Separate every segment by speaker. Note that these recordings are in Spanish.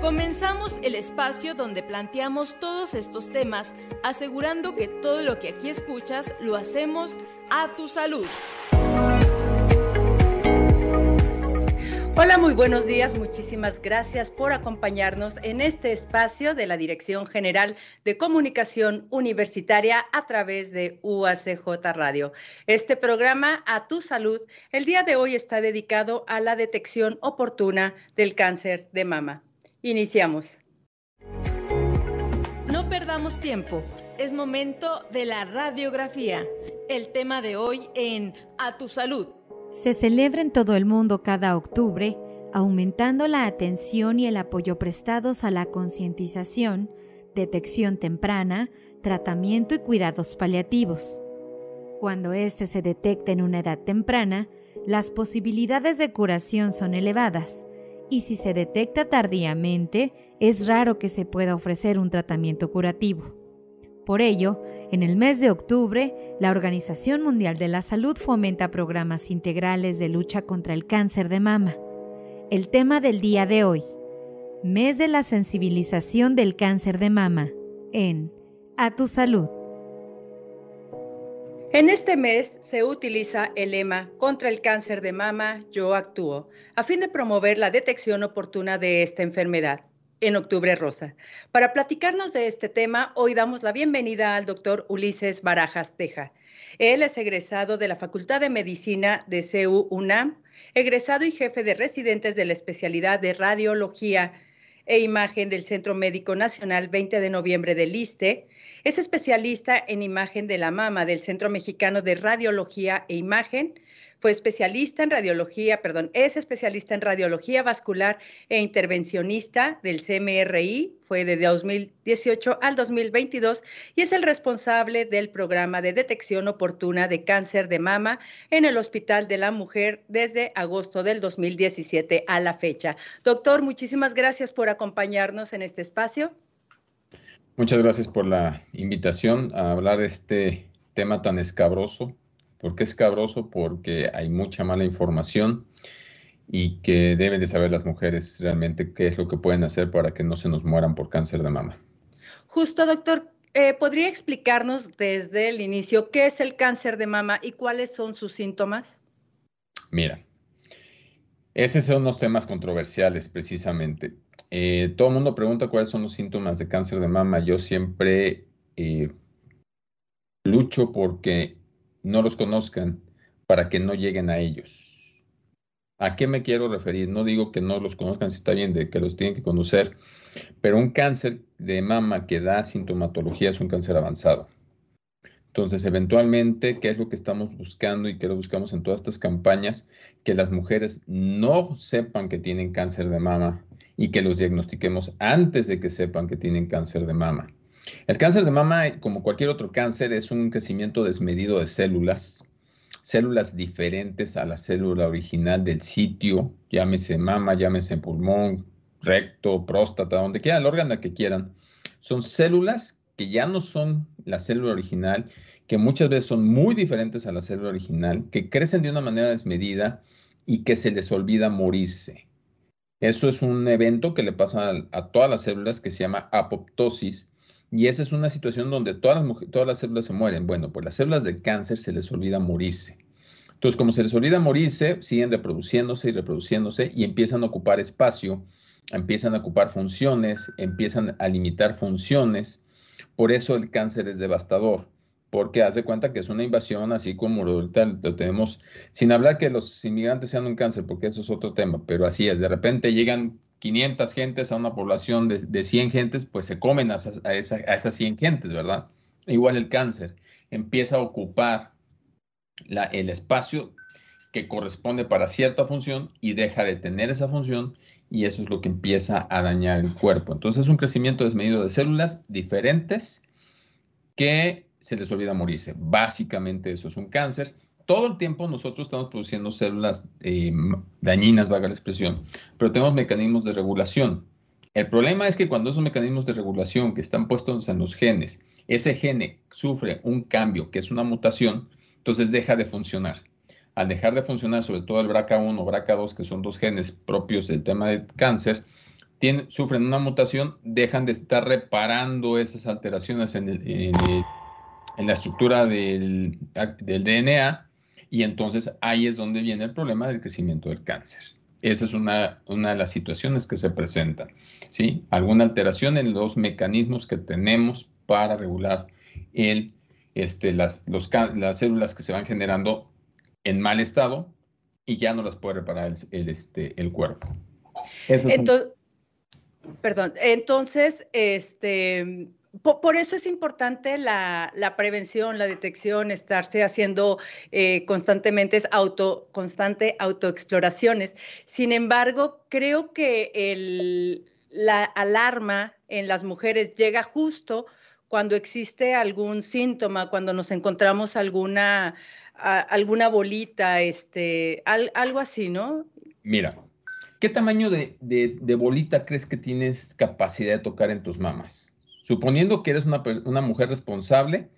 Speaker 1: Comenzamos el espacio donde planteamos todos estos temas, asegurando que todo lo que aquí escuchas lo hacemos a tu salud.
Speaker 2: Hola, muy buenos días. Muchísimas gracias por acompañarnos en este espacio de la Dirección General de Comunicación Universitaria a través de UACJ Radio. Este programa A Tu Salud el día de hoy está dedicado a la detección oportuna del cáncer de mama. Iniciamos.
Speaker 1: No perdamos tiempo. Es momento de la radiografía. El tema de hoy en A Tu Salud
Speaker 3: se celebra en todo el mundo cada octubre, aumentando la atención y el apoyo prestados a la concientización, detección temprana, tratamiento y cuidados paliativos. Cuando éste se detecta en una edad temprana, las posibilidades de curación son elevadas, y si se detecta tardíamente, es raro que se pueda ofrecer un tratamiento curativo. Por ello, en el mes de octubre, la Organización Mundial de la Salud fomenta programas integrales de lucha contra el cáncer de mama. El tema del día de hoy, mes de la sensibilización del cáncer de mama, en A tu salud.
Speaker 2: En este mes se utiliza el lema Contra el cáncer de mama, yo actúo, a fin de promover la detección oportuna de esta enfermedad en Octubre Rosa. Para platicarnos de este tema, hoy damos la bienvenida al doctor Ulises Barajas Teja. Él es egresado de la Facultad de Medicina de CEU UNAM, egresado y jefe de residentes de la especialidad de radiología e imagen del Centro Médico Nacional 20 de noviembre del ISTE. Es especialista en imagen de la mama del Centro Mexicano de Radiología e Imagen fue especialista en radiología, perdón, es especialista en radiología vascular e intervencionista del CMRI, fue de 2018 al 2022 y es el responsable del programa de detección oportuna de cáncer de mama en el Hospital de la Mujer desde agosto del 2017 a la fecha. Doctor, muchísimas gracias por acompañarnos en este espacio.
Speaker 4: Muchas gracias por la invitación a hablar de este tema tan escabroso ¿Por qué es cabroso? Porque hay mucha mala información y que deben de saber las mujeres realmente qué es lo que pueden hacer para que no se nos mueran por cáncer de mama.
Speaker 2: Justo, doctor, eh, ¿podría explicarnos desde el inicio qué es el cáncer de mama y cuáles son sus síntomas?
Speaker 4: Mira, esos son los temas controversiales precisamente. Eh, todo el mundo pregunta cuáles son los síntomas de cáncer de mama. Yo siempre eh, lucho porque no los conozcan para que no lleguen a ellos. ¿A qué me quiero referir? No digo que no los conozcan, si está bien, de que los tienen que conocer, pero un cáncer de mama que da sintomatología es un cáncer avanzado. Entonces, eventualmente, ¿qué es lo que estamos buscando y qué lo buscamos en todas estas campañas? Que las mujeres no sepan que tienen cáncer de mama y que los diagnostiquemos antes de que sepan que tienen cáncer de mama. El cáncer de mama, como cualquier otro cáncer, es un crecimiento desmedido de células, células diferentes a la célula original del sitio, llámese mama, llámese pulmón, recto, próstata, donde quiera, el órgano que quieran. Son células que ya no son la célula original, que muchas veces son muy diferentes a la célula original, que crecen de una manera desmedida y que se les olvida morirse. Eso es un evento que le pasa a, todas las células que se llama apoptosis y esa es una situación donde todas las, todas las células se mueren. Bueno, pues las células de cáncer se les olvida morirse. Entonces, como se les olvida morirse, siguen reproduciéndose y reproduciéndose y empiezan a ocupar espacio, empiezan a ocupar funciones, empiezan a limitar funciones. Por eso el cáncer es devastador, porque hace cuenta que es una invasión, así como ahorita lo tenemos, sin hablar que los inmigrantes sean un cáncer, porque eso es otro tema, pero así es, de repente llegan 500 gentes a una población de, de 100 gentes, pues se comen a, a, esas 100 gentes, ¿verdad? Igual el cáncer empieza a ocupar el espacio que corresponde para cierta función y deja de tener esa función y eso es lo que empieza a dañar el cuerpo. Entonces es un crecimiento desmedido de células diferentes que se les olvida morirse. Básicamente eso es un cáncer. Todo el tiempo nosotros estamos produciendo células eh, dañinas, vaga la expresión, pero tenemos mecanismos de regulación. El problema es que cuando esos mecanismos de regulación que están puestos en los genes, ese gene sufre un cambio, que es una mutación, entonces deja de funcionar. Al dejar de funcionar, sobre todo el BRCA1 o BRCA2, que son dos genes propios del tema del cáncer, sufren una mutación, dejan de estar reparando esas alteraciones en, la estructura del, DNA y entonces ahí es donde viene el problema del crecimiento del cáncer. Esa es una, una de las situaciones que se presentan. ¿sí? Alguna alteración en los mecanismos que tenemos para regular el, este, las, las células que se van generando en mal estado y ya no las puede reparar el, este, el cuerpo.
Speaker 2: entonces, Perdón, entonces, este, por, eso es importante la, prevención, la detección, estarse haciendo eh, constantemente auto, constante autoexploraciones. Sin embargo, creo que el, la alarma en las mujeres llega justo cuando existe algún síntoma, cuando nos encontramos alguna, alguna bolita, este, algo así, ¿no?
Speaker 4: Mira, ¿qué tamaño de, bolita crees que tienes capacidad de tocar en tus mamas? Suponiendo que eres una, mujer responsable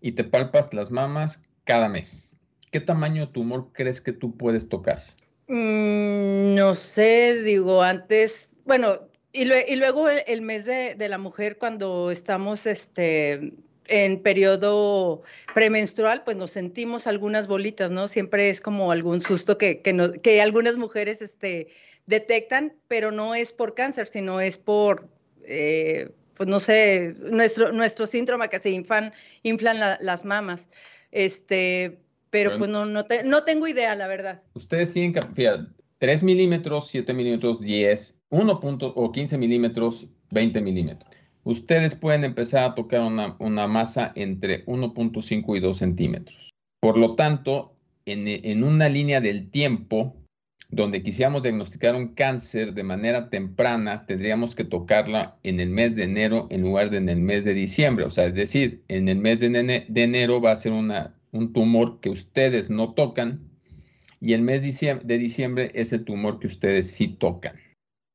Speaker 4: y te palpas las mamas cada mes, ¿qué tamaño de tumor crees que tú puedes tocar?
Speaker 2: Mm, no sé, digo, antes, bueno, y, luego el, mes de, la mujer, cuando estamos este, en periodo premenstrual, pues nos sentimos algunas bolitas, ¿no? Siempre es como algún susto que, que, algunas mujeres este, detectan, pero no es por cáncer, sino es por, eh, pues no sé, nuestro, nuestro síndrome que se inflan, inflan las mamas. Este, pero, pues no, no, no tengo idea, la verdad.
Speaker 4: Ustedes tienen que, 3 milímetros, 7 milímetros, 10, 1 o 15 milímetros, 20 milímetros. Ustedes pueden empezar a tocar una, masa entre 1.5 y 2 centímetros. Por lo tanto, en, en una línea del tiempo donde quisiéramos diagnosticar un cáncer de manera temprana, tendríamos que tocarla en el mes de enero en lugar de en el mes de diciembre. O sea, es decir, en el mes de, enero va a ser una, un tumor que ustedes no tocan y el mes de diciembre es el tumor que ustedes sí tocan.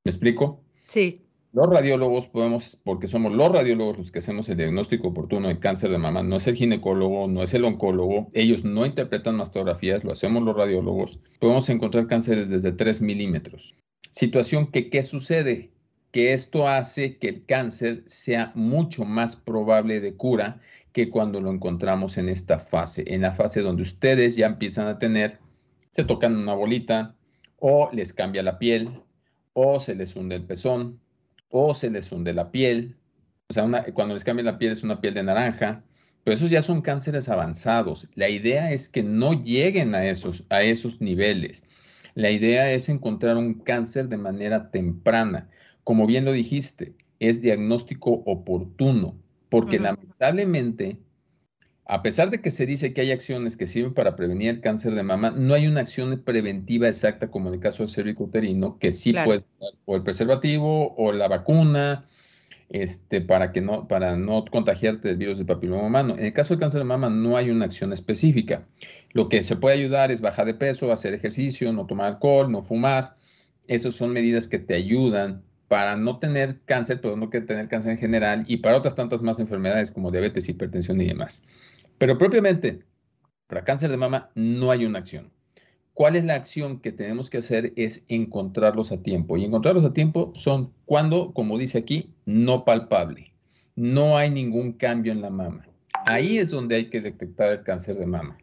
Speaker 4: ¿Me explico?
Speaker 2: Sí.
Speaker 4: Los radiólogos podemos, porque somos los radiólogos los que hacemos el diagnóstico oportuno de cáncer de mama, no es el ginecólogo, no es el oncólogo, ellos no interpretan mastografías, lo hacemos los radiólogos, podemos encontrar cánceres desde 3 milímetros. Situación que, ¿qué sucede? Que esto hace que el cáncer sea mucho más probable de cura que cuando lo encontramos en esta fase, en la fase donde ustedes ya empiezan a tener se tocan una bolita, o les cambia la piel, o se les hunde el pezón, o se les hunde la piel. O sea, cuando les cambia la piel es una piel de naranja, pero esos ya son cánceres avanzados. La idea es que no lleguen a esos, a esos niveles. La idea es encontrar un cáncer de manera temprana. Como bien lo dijiste, es diagnóstico oportuno, porque lamentablemente a pesar de que se dice que hay acciones que sirven para prevenir el cáncer de mama, no hay una acción preventiva exacta como en el caso del cervicuterino, que sí puede ser o el preservativo o la vacuna, este, para, que no, para no contagiarte del virus del papiloma humano. En el caso del cáncer de mama no hay una acción específica. Lo que se puede ayudar es bajar de peso, hacer ejercicio, no tomar alcohol, no fumar. Esas son medidas que te ayudan para no tener cáncer, pero no que tener cáncer en general y para otras tantas más enfermedades como diabetes, hipertensión y demás. Pero propiamente, para cáncer de mama no hay una acción. ¿Cuál es la acción que tenemos que hacer? Es encontrarlos a tiempo. Y encontrarlos a tiempo son cuando, como dice aquí, no palpable. No hay ningún cambio en la mama. Ahí es donde hay que detectar el cáncer de mama.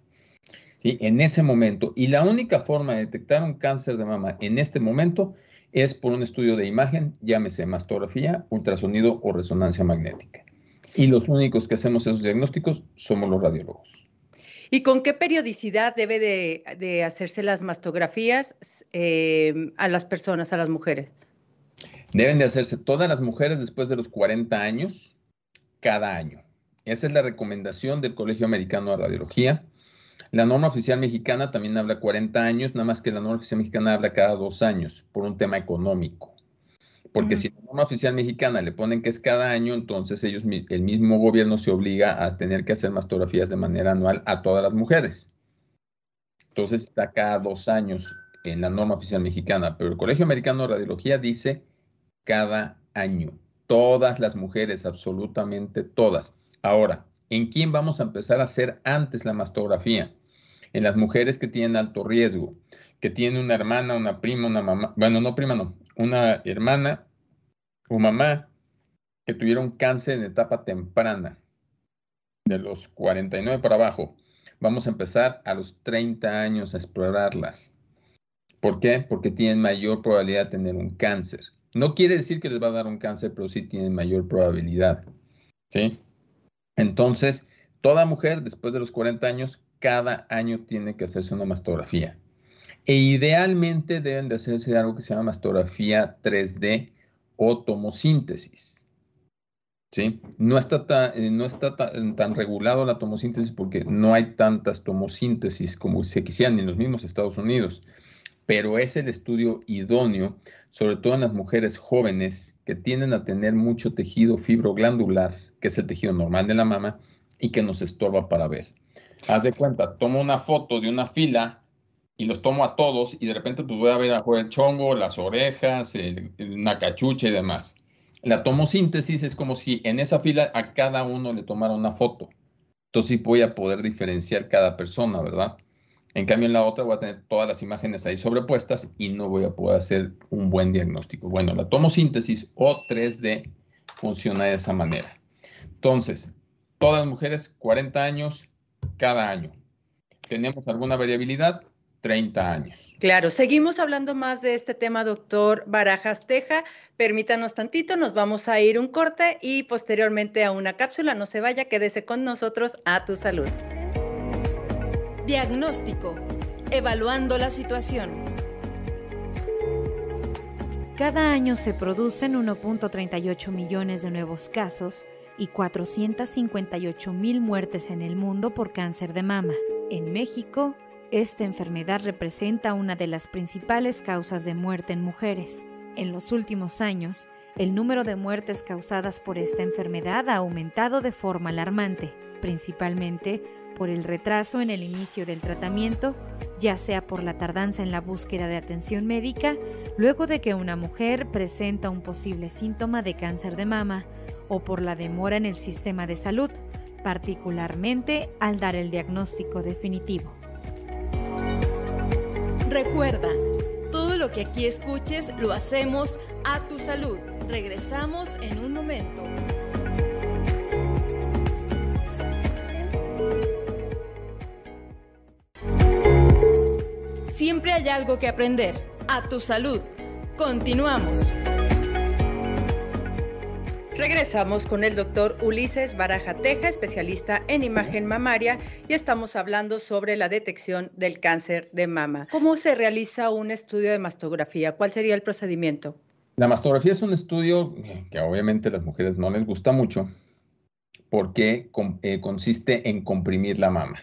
Speaker 4: ¿Sí? En ese momento. Y la única forma de detectar un cáncer de mama en este momento es por un estudio de imagen, llámese mastografía, ultrasonido o resonancia magnética. Y los únicos que hacemos esos diagnósticos somos los radiólogos.
Speaker 2: ¿Y con qué periodicidad debe de, hacerse las mastografías eh, a las personas, a las mujeres?
Speaker 4: Deben de hacerse todas las mujeres después de los 40 años, cada año. Esa es la recomendación del Colegio Americano de Radiología. La norma oficial mexicana también habla 40 años, nada más que la norma oficial mexicana habla cada dos años por un tema económico. Porque si la norma oficial mexicana le ponen que es cada año, entonces ellos, el mismo gobierno se obliga a tener que hacer mastografías de manera anual a todas las mujeres. Entonces está cada dos años en la norma oficial mexicana, pero el Colegio Americano de Radiología dice cada año. Todas las mujeres, absolutamente todas. Ahora, ¿en quién vamos a empezar a hacer antes la mastografía? En las mujeres que tienen alto riesgo, que tienen una hermana, una prima, una mamá, bueno, no prima, no, una hermana o mamá que tuvieron cáncer en etapa temprana, de los 49 para abajo. Vamos a empezar a los 30 años a explorarlas. ¿Por qué? Porque tienen mayor probabilidad de tener un cáncer. No quiere decir que les va a dar un cáncer, pero sí tienen mayor probabilidad. ¿Sí? Entonces, toda mujer después de los 40 años, cada año tiene que hacerse una mastografía. E idealmente deben de hacerse algo que se llama mastografía 3D o tomosíntesis. ¿Sí? No está, eh, no está tan, regulado la tomosíntesis porque no hay tantas tomosíntesis como se quisieran en los mismos Estados Unidos, pero es el estudio idóneo, sobre todo en las mujeres jóvenes que tienden a tener mucho tejido fibroglandular, que es el tejido normal de la mama, y que nos estorba para ver. Haz de cuenta, tomo una foto de una fila y los tomo a todos y de repente pues voy a ver afuera el chongo, las orejas, una cachucha y demás. La tomosíntesis es como si en esa fila a cada uno le tomara una foto. Entonces sí voy a poder diferenciar cada persona, ¿verdad? En cambio en la otra voy a tener todas las imágenes ahí sobrepuestas y no voy a poder hacer un buen diagnóstico. Bueno, la tomosíntesis o 3D funciona de esa manera. Entonces, todas las mujeres 40 años cada año. ¿Tenemos alguna variabilidad? 30 años.
Speaker 2: Claro, seguimos hablando más de este tema, doctor Barajas Teja. Permítanos tantito, nos vamos a ir un corte y posteriormente a una cápsula. No se vaya, quédese con nosotros a tu salud.
Speaker 1: Diagnóstico. Evaluando la situación.
Speaker 3: Cada año se producen 1.38 millones de nuevos casos y 458 mil muertes en el mundo por cáncer de mama. En México, esta enfermedad representa una de las principales causas de muerte en mujeres. En los últimos años, el número de muertes causadas por esta enfermedad ha aumentado de forma alarmante, principalmente por el retraso en el inicio del tratamiento, ya sea por la tardanza en la búsqueda de atención médica, luego de que una mujer presenta un posible síntoma de cáncer de mama, o por la demora en el sistema de salud, particularmente al dar el diagnóstico definitivo.
Speaker 1: Recuerda, todo lo que aquí escuches lo hacemos a tu salud. Regresamos en un momento. Siempre hay algo que aprender. A tu salud. Continuamos.
Speaker 2: Regresamos con el doctor Ulises Barajateja, especialista en imagen mamaria, y estamos hablando sobre la detección del cáncer de mama. ¿Cómo se realiza un estudio de mastografía? ¿Cuál sería el procedimiento?
Speaker 4: La mastografía es un estudio que obviamente a las mujeres no les gusta mucho porque eh, consiste en comprimir la mama.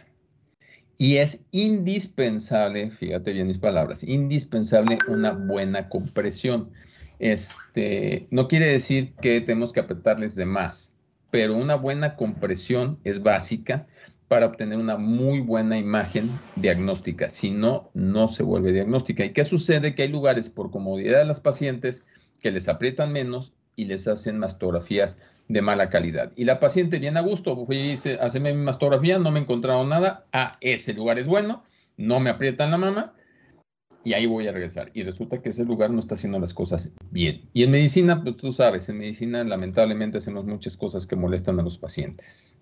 Speaker 4: Y es indispensable, fíjate bien mis palabras, indispensable una buena compresión. Este, no quiere decir que tenemos que apretarles de más, pero una buena compresión es básica para obtener una muy buena imagen diagnóstica. Si no, no se vuelve diagnóstica. ¿Y qué sucede? Que hay lugares por comodidad de las pacientes que les aprietan menos y les hacen mastografías de mala calidad. Y la paciente viene a gusto, fui y mi mastografía, no me encontraron nada, ah, ese lugar es bueno, no me aprietan la mama, y ahí voy a regresar. Y resulta que ese lugar no está haciendo las cosas bien. Y en medicina, pues tú sabes, en medicina lamentablemente hacemos muchas cosas que molestan a los pacientes.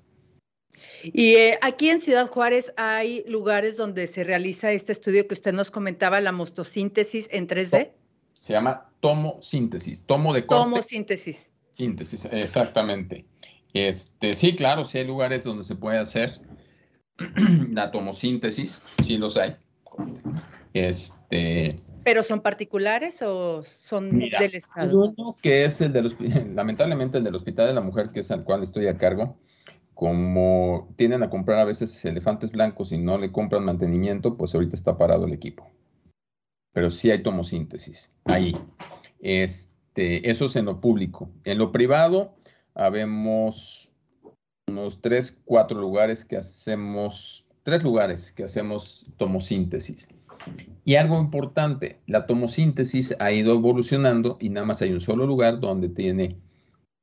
Speaker 2: Y eh, aquí en Ciudad Juárez hay lugares donde se realiza este estudio que usted nos comentaba, la mostosíntesis en 3D.
Speaker 4: Se llama tomosíntesis, tomo de corte.
Speaker 2: Tomosíntesis.
Speaker 4: Síntesis, exactamente. Este, sí, claro, sí hay lugares donde se puede hacer la tomosíntesis, sí los hay. Este,
Speaker 2: ¿Pero son particulares o son del Estado?
Speaker 4: Uno que es el del lamentablemente el del Hospital de la Mujer, que es al cual estoy a cargo, como tienden a comprar a veces elefantes blancos y no le compran mantenimiento, pues ahorita está parado el equipo. Pero sí hay tomosíntesis ahí. Este, eso es en lo público. En lo privado, habemos unos tres, cuatro lugares que hacemos, tres lugares que hacemos tomosíntesis. Y algo importante, la tomosíntesis ha ido evolucionando y nada más hay un solo lugar donde tiene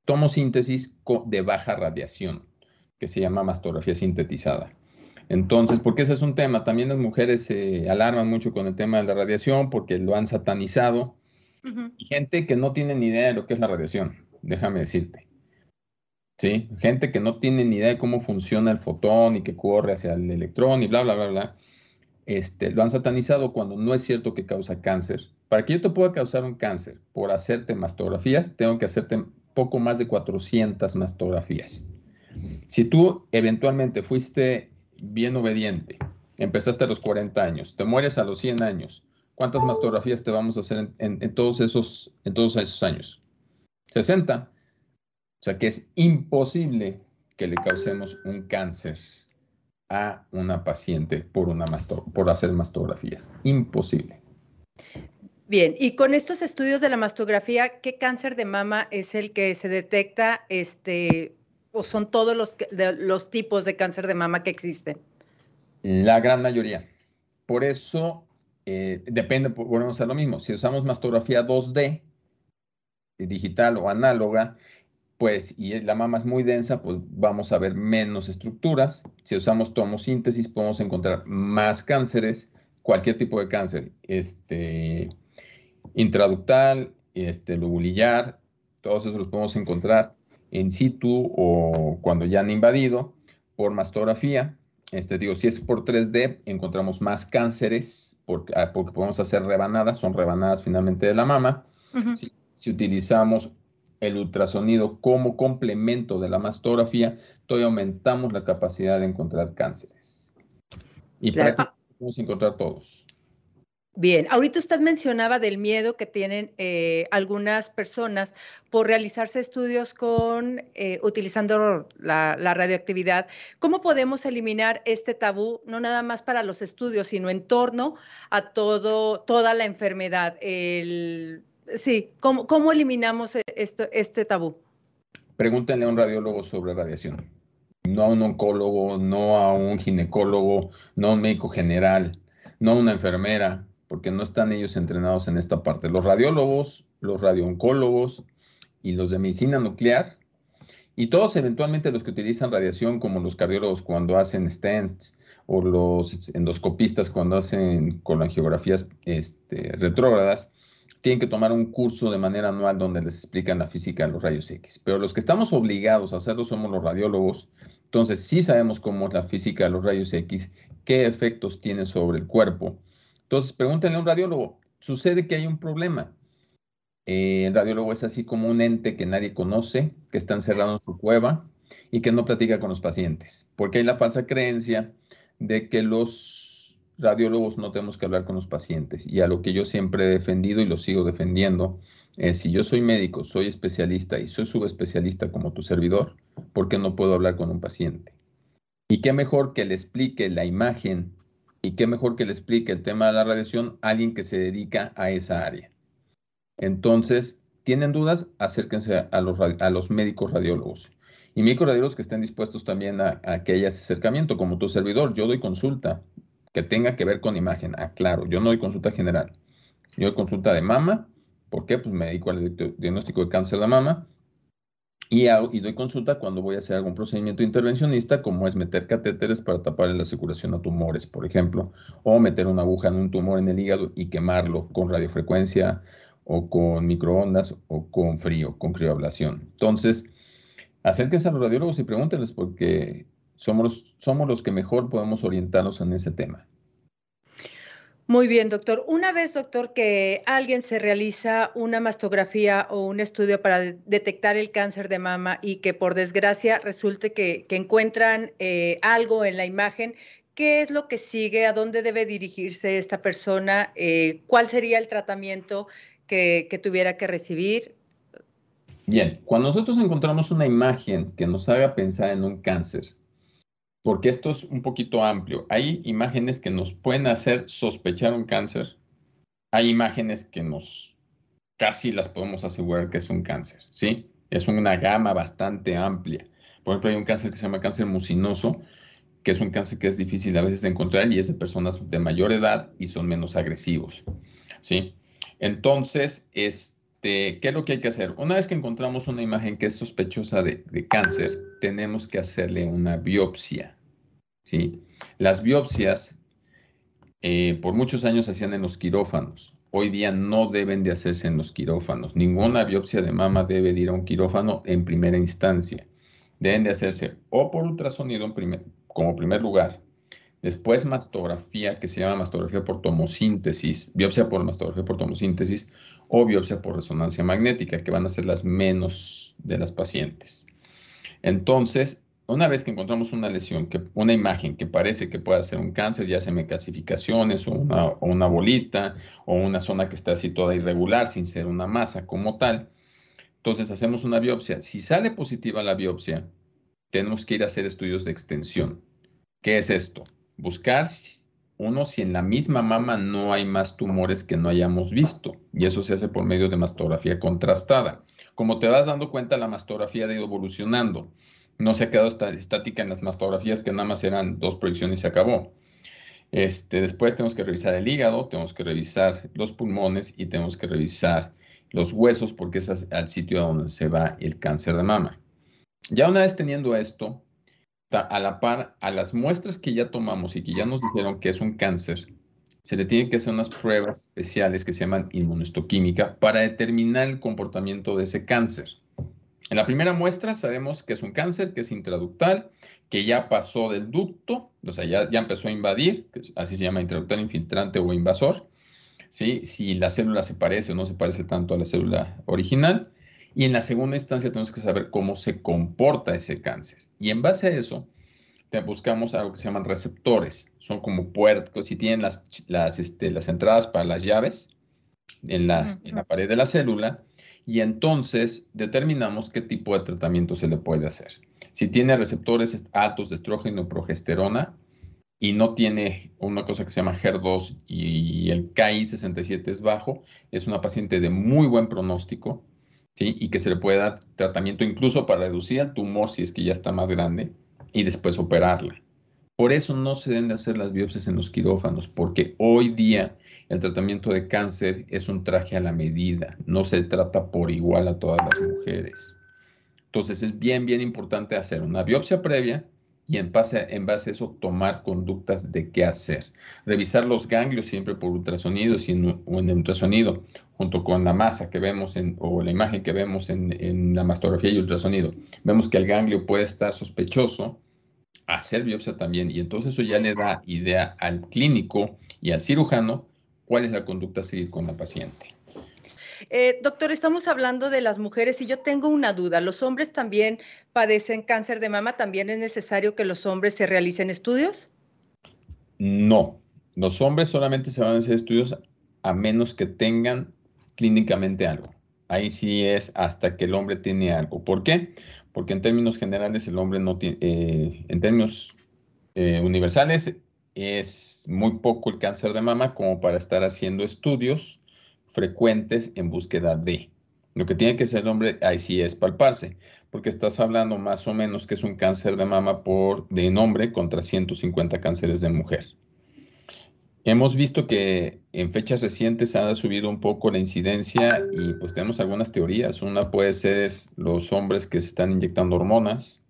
Speaker 4: tomosíntesis de baja radiación que se llama mastografía sintetizada. Entonces, porque ese es un tema, también las mujeres se alarman mucho con el tema de la radiación porque lo han satanizado. Y gente que no tiene ni idea de lo que es la radiación, déjame decirte. ¿Sí? Gente que no tiene ni idea de cómo funciona el fotón y que corre hacia el electrón y bla, bla, bla, bla. Este, lo han satanizado cuando no es cierto que causa cáncer. Para que yo te pueda causar un cáncer por hacerte mastografías, tengo que hacerte poco más de 400 mastografías. Si tú eventualmente fuiste bien obediente, empezaste a los 40 años, te mueres a los 100 años, ¿cuántas mastografías te vamos a hacer en, todos, esos, en todos esos años? 60. O sea que es imposible que le causemos un cáncer a una paciente por, una por hacer mastografías. Imposible.
Speaker 2: Bien, y con estos estudios de la mastografía, ¿qué cáncer de mama es el que se detecta este, o son todos los, los tipos de cáncer de mama que existen?
Speaker 4: La gran mayoría. Por eso, eh, depende, volvemos a lo mismo. Si usamos mastografía 2D, eh, digital o análoga, pues, y la mama es muy densa, pues vamos a ver menos estructuras. Si usamos tomosíntesis, podemos encontrar más cánceres, cualquier tipo de cáncer, este, intraductal, este, lobulillar, todos esos los podemos encontrar en situ o cuando ya han invadido por mastografía. Este, digo, si es por 3D, encontramos más cánceres porque, ah, porque podemos hacer rebanadas, son rebanadas finalmente de la mama. si, utilizamos el ultrasonido como complemento de la mastografía, todavía aumentamos la capacidad de encontrar cánceres. Y prácticamente podemos encontrar todos.
Speaker 2: Bien, ahorita usted mencionaba del miedo que tienen eh, algunas personas por realizarse estudios con eh, utilizando la, radioactividad. ¿Cómo podemos eliminar este tabú, no nada más para los estudios, sino en torno a todo, toda la enfermedad? Sí, ¿cómo, eliminamos e, este tabú?
Speaker 4: Pregúntenle a un radiólogo sobre radiación, no a un oncólogo, no a un ginecólogo, no a un médico general, no a una enfermera porque no están ellos entrenados en esta parte. Los radiólogos, los radiooncólogos y los de medicina nuclear, y todos eventualmente los que utilizan radiación, como los cardiólogos cuando hacen stents o los endoscopistas cuando hacen colangiografías este, retrógradas, tienen que tomar un curso de manera anual donde les explican la física de los rayos X. Pero los que estamos obligados a hacerlo somos los radiólogos. Entonces sí sabemos cómo es la física de los rayos X, qué efectos tiene sobre el cuerpo entonces, pregúntenle a un radiólogo, sucede que hay un problema. Eh, el radiólogo es así como un ente que nadie conoce, que está encerrado en su cueva y que no platica con los pacientes, porque hay la falsa creencia de que los radiólogos no tenemos que hablar con los pacientes. Y a lo que yo siempre he defendido y lo sigo defendiendo si yo soy médico, soy especialista y soy subespecialista como tu servidor, ¿por qué no puedo hablar con un paciente? Y qué mejor que le explique la imagen y qué mejor que le explique el tema de la radiación a alguien que se dedica a esa área. Entonces, ¿tienen dudas? Acérquense a los, a médicos radiólogos. Y médicos radiólogos que estén dispuestos también a, que haya ese acercamiento, como tu servidor. Yo doy consulta que tenga que ver con imagen. Ah, claro, yo no doy consulta general. Yo doy consulta de mama. ¿Por qué? Pues me dedico al diagnóstico de cáncer de mama y, doy consulta cuando voy a hacer algún procedimiento intervencionista, como es meter catéteres para taparle la circulación a tumores, por ejemplo, o meter una aguja en un tumor en el hígado y quemarlo con radiofrecuencia o con microondas o con frío, con crioablación. Entonces, acérquense a los radiólogos y pregúntenles porque somos, somos los que mejor podemos orientarnos en ese tema.
Speaker 2: Muy bien, doctor. Una vez, doctor, que alguien se realiza una mastografía o un estudio para detectar el cáncer de mama y que por desgracia resulte que, encuentran eh, algo en la imagen, ¿qué es lo que sigue? ¿A dónde debe dirigirse esta persona? Eh, ¿Cuál sería el tratamiento que, tuviera que recibir?
Speaker 4: Bien, cuando nosotros encontramos una imagen que nos haga pensar en un cáncer, porque esto es un poquito amplio, hay imágenes que nos pueden hacer sospechar un cáncer, hay imágenes que nos casi las podemos asegurar que es un cáncer, ¿sí? Es una gama bastante amplia. Por ejemplo, hay un cáncer que se llama cáncer mucinoso, que es un cáncer que es difícil a veces de encontrar y es de personas de mayor edad y son menos agresivos, ¿sí? Entonces, este, ¿qué es lo que hay que hacer? Una vez que encontramos una imagen que es sospechosa de, cáncer, tenemos que hacerle una biopsia, ¿sí? Las biopsias eh, por muchos años se hacían en los quirófanos. Hoy día no deben de hacerse en los quirófanos. Ninguna biopsia de mama debe de ir a un quirófano en primera instancia. Deben de hacerse o por ultrasonido como primer lugar, después mastografía, que se llama mastografía por tomosíntesis, biopsia por mastografía por tomosíntesis o biopsia por resonancia magnética, que van a ser las menos de las pacientes. Entonces, una vez que encontramos una lesión, que, una imagen que parece que pueda ser un cáncer, ya sea calcificaciones o una, o una bolita o una zona que está toda irregular sin ser una masa como tal, entonces hacemos una biopsia. Si sale positiva la biopsia, tenemos que ir a hacer estudios de extensión. ¿Qué es esto? Buscar uno si en la misma mama no hay más tumores que no hayamos visto. Y eso se hace por medio de mastografía contrastada. Como te vas dando cuenta, la mastografía ha ido evolucionando no se ha quedado estática en las mastografías que nada más eran dos proyecciones y se acabó. Este, después tenemos que revisar el hígado, tenemos que revisar los pulmones y tenemos que revisar los huesos porque es al sitio a donde se va el cáncer de mama. Ya una vez teniendo esto, a la par a las muestras que ya tomamos y que ya nos dijeron que es un cáncer, se le tienen que hacer unas pruebas especiales que se llaman inmunohistoquímica para determinar el comportamiento de ese cáncer. En la primera muestra sabemos que es un cáncer, que es intraductal, que ya pasó del ducto, o sea, ya, ya empezó a invadir, así se llama intraductal infiltrante o invasor, ¿sí? si la célula se parece o no se parece tanto a la célula original. Y en la segunda instancia tenemos que saber cómo se comporta ese cáncer. Y en base a eso, te buscamos algo que se llaman receptores. Son como puertas, si tienen las, las, este, las entradas para las llaves en la, en la pared de la célula, y entonces determinamos qué tipo de tratamiento se le puede hacer. Si tiene receptores altos de estrógeno y progesterona y no tiene una cosa que se llama HER2 y el KI67 es bajo, es una paciente de muy buen pronóstico ¿sí? y que se le puede dar tratamiento incluso para reducir el tumor si es que ya está más grande y después operarla. Por eso no se deben de hacer las biopsias en los quirófanos, porque hoy día el tratamiento de cáncer es un traje a la medida, no se trata por igual a todas las mujeres. Entonces es bien, bien importante hacer una biopsia previa y en base, en base a eso tomar conductas de qué hacer. Revisar los ganglios siempre por ultrasonido o en ultrasonido, junto con la masa que vemos en, o la imagen que vemos en, en la mastografía y ultrasonido. Vemos que el ganglio puede estar sospechoso, hacer biopsia también y entonces eso ya le da idea al clínico y al cirujano cuál es la conducta a seguir con la paciente.
Speaker 2: Eh, doctor, estamos hablando de las mujeres y yo tengo una duda. ¿Los hombres también padecen cáncer de mama? ¿También es necesario que los hombres se realicen estudios?
Speaker 4: No, los hombres solamente se van a hacer estudios a menos que tengan clínicamente algo. Ahí sí es hasta que el hombre tiene algo. ¿Por qué? Porque en términos generales el hombre no tiene, eh, en términos eh, universales, es muy poco el cáncer de mama como para estar haciendo estudios frecuentes en búsqueda de. Lo que tiene que ser el hombre ahí sí es palparse, porque estás hablando más o menos que es un cáncer de mama por de hombre contra 150 cánceres de mujer. Hemos visto que en fechas recientes ha subido un poco la incidencia y pues tenemos algunas teorías. Una puede ser los hombres que se están inyectando hormonas,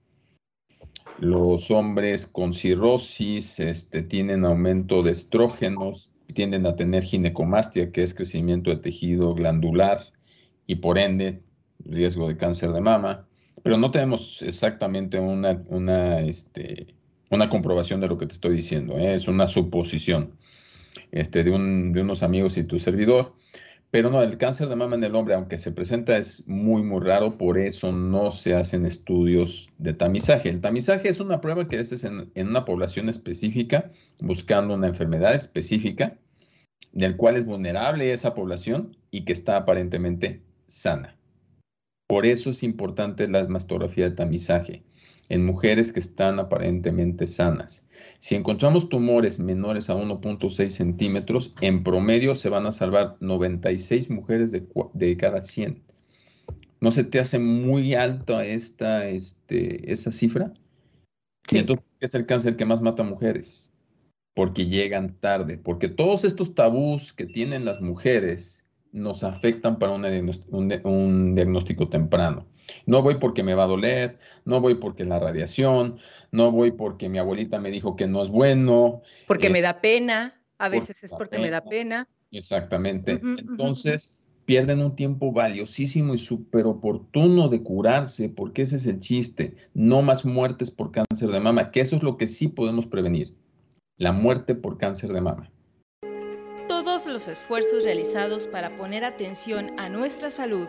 Speaker 4: los hombres con cirrosis este, tienen aumento de estrógenos, tienden a tener ginecomastia, que es crecimiento de tejido glandular y por ende riesgo de cáncer de mama, pero no tenemos exactamente una, una, este, una comprobación de lo que te estoy diciendo, ¿eh? es una suposición este, de, un, de unos amigos y tu servidor. Pero no, el cáncer de mama en el hombre, aunque se presenta, es muy, muy raro, por eso no se hacen estudios de tamizaje. El tamizaje es una prueba que haces en, en una población específica, buscando una enfermedad específica, del cual es vulnerable esa población y que está aparentemente sana. Por eso es importante la mastografía de tamizaje en mujeres que están aparentemente sanas. Si encontramos tumores menores a 1.6 centímetros, en promedio se van a salvar 96 mujeres de, cada 100. ¿No se te hace muy alta esta, este, esa cifra? Sí. entonces, ¿qué es el cáncer que más mata mujeres? Porque llegan tarde, porque todos estos tabús que tienen las mujeres nos afectan para un diagnóstico temprano. No voy porque me va a doler, no voy porque la radiación, no voy porque mi abuelita me dijo que no es bueno.
Speaker 2: Porque me da pena, a veces es porque me da pena.
Speaker 4: Exactamente. Entonces, pierden un tiempo valiosísimo y súper oportuno de curarse, porque ese es el chiste. No más muertes por cáncer de mama, que eso es lo que sí podemos prevenir, la muerte por cáncer de mama.
Speaker 1: Todos los esfuerzos realizados para poner atención a nuestra salud